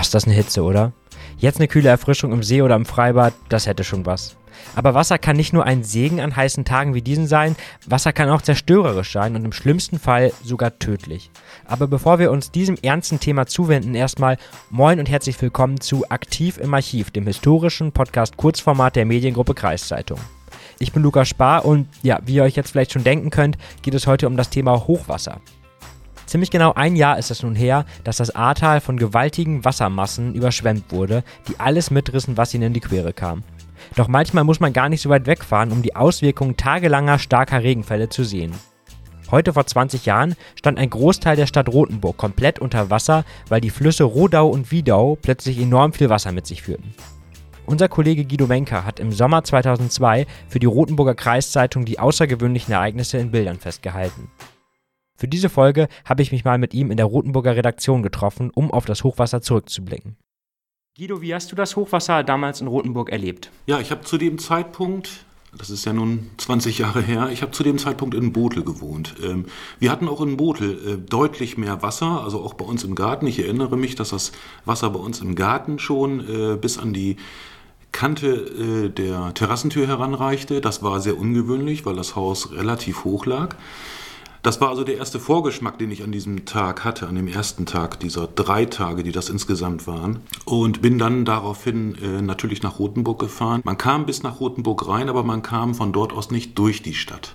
Boah, ist das eine Hitze, oder? Jetzt eine kühle Erfrischung im See oder im Freibad, das hätte schon was. Aber Wasser kann nicht nur ein Segen an heißen Tagen wie diesen sein, Wasser kann auch zerstörerisch sein und im schlimmsten Fall sogar tödlich. Aber bevor wir uns diesem ernsten Thema zuwenden, erstmal moin und herzlich willkommen zu Aktiv im Archiv, dem historischen Podcast Kurzformat der Mediengruppe Kreiszeitung. Ich bin Lukas Spar und ja, wie ihr euch jetzt vielleicht schon denken könnt, geht es heute um das Thema Hochwasser. Ziemlich genau ein Jahr ist es nun her, dass das Ahrtal von gewaltigen Wassermassen überschwemmt wurde, die alles mitrissen, was ihnen in die Quere kam. Doch manchmal muss man gar nicht so weit wegfahren, um die Auswirkungen tagelanger starker Regenfälle zu sehen. Heute vor 20 Jahren stand ein Großteil der Stadt Rothenburg komplett unter Wasser, weil die Flüsse Rodau und Wiedau plötzlich enorm viel Wasser mit sich führten. Unser Kollege Guido Menker hat im Sommer 2002 für die Rotenburger Kreiszeitung die außergewöhnlichen Ereignisse in Bildern festgehalten. Für diese Folge habe ich mich mal mit ihm in der Rotenburger Redaktion getroffen, um auf das Hochwasser zurückzublicken. Guido, wie hast du das Hochwasser damals in Rotenburg erlebt? Ja, ich habe zu dem Zeitpunkt, das ist ja nun 20 Jahre her, ich habe zu dem Zeitpunkt in Botel gewohnt. Ähm, wir hatten auch in Botel äh, deutlich mehr Wasser, also auch bei uns im Garten. Ich erinnere mich, dass das Wasser bei uns im Garten schon äh, bis an die Kante äh, der Terrassentür heranreichte. Das war sehr ungewöhnlich, weil das Haus relativ hoch lag. Das war also der erste Vorgeschmack, den ich an diesem Tag hatte, an dem ersten Tag dieser drei Tage, die das insgesamt waren. Und bin dann daraufhin äh, natürlich nach Rothenburg gefahren. Man kam bis nach Rothenburg rein, aber man kam von dort aus nicht durch die Stadt.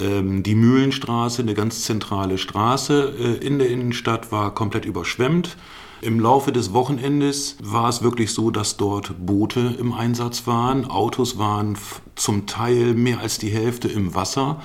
Ähm, die Mühlenstraße, eine ganz zentrale Straße äh, in der Innenstadt, war komplett überschwemmt. Im Laufe des Wochenendes war es wirklich so, dass dort Boote im Einsatz waren. Autos waren zum Teil mehr als die Hälfte im Wasser.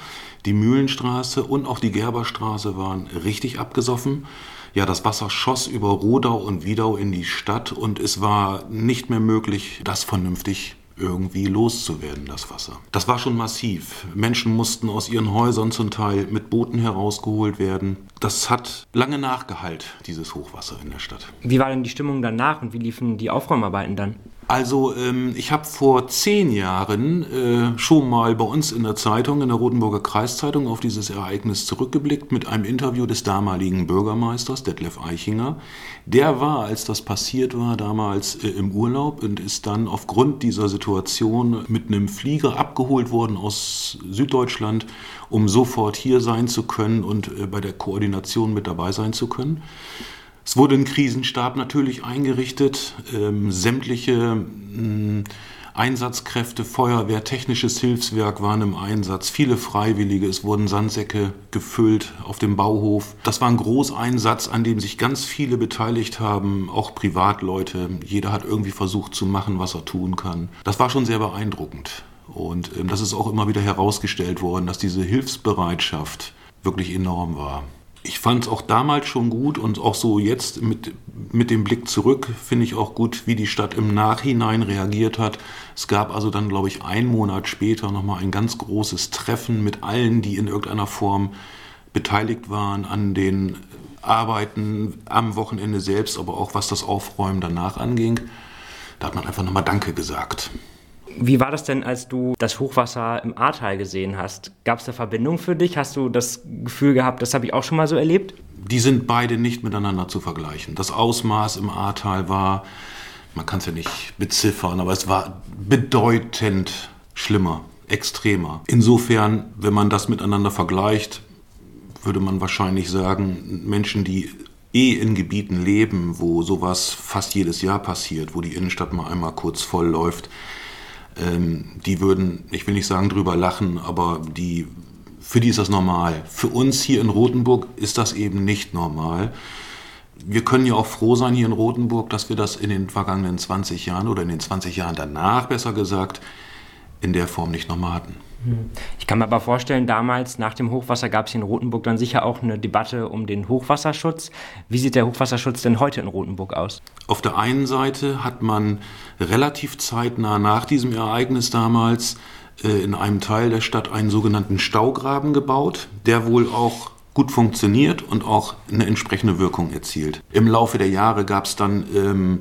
Die Mühlenstraße und auch die Gerberstraße waren richtig abgesoffen. Ja, das Wasser schoss über Rodau und Wiedau in die Stadt und es war nicht mehr möglich, das vernünftig irgendwie loszuwerden, das Wasser. Das war schon massiv. Menschen mussten aus ihren Häusern zum Teil mit Booten herausgeholt werden. Das hat lange nachgehalt, dieses Hochwasser in der Stadt. Wie war denn die Stimmung danach und wie liefen die Aufräumarbeiten dann? Also ähm, ich habe vor zehn Jahren äh, schon mal bei uns in der Zeitung, in der Rotenburger Kreiszeitung, auf dieses Ereignis zurückgeblickt mit einem Interview des damaligen Bürgermeisters Detlef Eichinger. Der war, als das passiert war, damals äh, im Urlaub und ist dann aufgrund dieser Situation mit einem Flieger abgeholt worden aus Süddeutschland, um sofort hier sein zu können und äh, bei der Koordination mit dabei sein zu können. Es wurde ein Krisenstab natürlich eingerichtet, ähm, sämtliche mh, Einsatzkräfte, Feuerwehr, technisches Hilfswerk waren im Einsatz, viele Freiwillige, es wurden Sandsäcke gefüllt auf dem Bauhof. Das war ein Großeinsatz, an dem sich ganz viele beteiligt haben, auch Privatleute. Jeder hat irgendwie versucht zu machen, was er tun kann. Das war schon sehr beeindruckend. Und ähm, das ist auch immer wieder herausgestellt worden, dass diese Hilfsbereitschaft wirklich enorm war ich fand es auch damals schon gut und auch so jetzt mit, mit dem Blick zurück finde ich auch gut, wie die Stadt im Nachhinein reagiert hat. Es gab also dann, glaube ich, einen Monat später nochmal ein ganz großes Treffen mit allen, die in irgendeiner Form beteiligt waren an den Arbeiten am Wochenende selbst, aber auch was das Aufräumen danach anging. Da hat man einfach nochmal Danke gesagt. Wie war das denn, als du das Hochwasser im Ahrtal gesehen hast? Gab es eine Verbindung für dich? Hast du das Gefühl gehabt, das habe ich auch schon mal so erlebt? Die sind beide nicht miteinander zu vergleichen. Das Ausmaß im Ahrtal war, man kann es ja nicht beziffern, aber es war bedeutend schlimmer, extremer. Insofern, wenn man das miteinander vergleicht, würde man wahrscheinlich sagen, Menschen, die eh in Gebieten leben, wo sowas fast jedes Jahr passiert, wo die Innenstadt mal einmal kurz voll läuft, die würden, ich will nicht sagen drüber lachen, aber die, für die ist das normal. Für uns hier in Rothenburg ist das eben nicht normal. Wir können ja auch froh sein hier in Rothenburg, dass wir das in den vergangenen 20 Jahren oder in den 20 Jahren danach, besser gesagt, in der Form nicht nochmal hatten. Ich kann mir aber vorstellen, damals nach dem Hochwasser gab es in Rothenburg dann sicher auch eine Debatte um den Hochwasserschutz. Wie sieht der Hochwasserschutz denn heute in Rothenburg aus? Auf der einen Seite hat man relativ zeitnah nach diesem Ereignis damals äh, in einem Teil der Stadt einen sogenannten Staugraben gebaut, der wohl auch gut funktioniert und auch eine entsprechende Wirkung erzielt. Im Laufe der Jahre gab es dann ähm,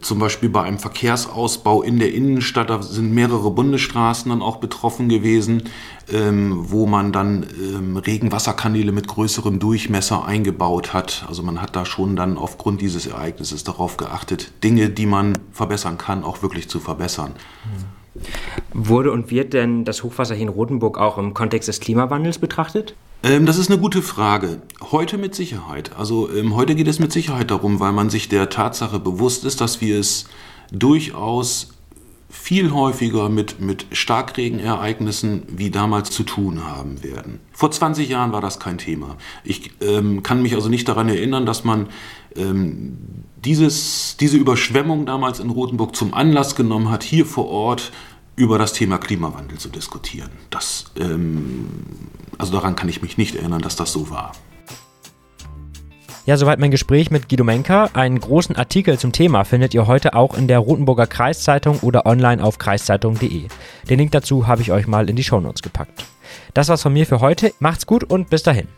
Zum Beispiel bei einem Verkehrsausbau in der Innenstadt, da sind mehrere Bundesstraßen dann auch betroffen gewesen, ähm, wo man dann ähm, Regenwasserkanäle mit größerem Durchmesser eingebaut hat. Also man hat da schon dann aufgrund dieses Ereignisses darauf geachtet, Dinge, die man verbessern kann, auch wirklich zu verbessern. Wurde und wird denn das Hochwasser hier in Rothenburg auch im Kontext des Klimawandels betrachtet? Ähm, das ist eine gute Frage. Heute mit Sicherheit. Also ähm, heute geht es mit Sicherheit darum, weil man sich der Tatsache bewusst ist, dass wir es durchaus viel häufiger mit, mit Starkregenereignissen wie damals zu tun haben werden. Vor 20 Jahren war das kein Thema. Ich ähm, kann mich also nicht daran erinnern, dass man ähm, dieses, diese Überschwemmung damals in Rothenburg zum Anlass genommen hat, hier vor Ort über das Thema Klimawandel zu diskutieren. Das, ähm, also daran kann ich mich nicht erinnern, dass das so war. Ja, soweit mein Gespräch mit Guido Menker. Einen großen Artikel zum Thema findet ihr heute auch in der Rotenburger Kreiszeitung oder online auf kreiszeitung.de. Den Link dazu habe ich euch mal in die Shownotes gepackt. Das war's von mir für heute. Macht's gut und bis dahin.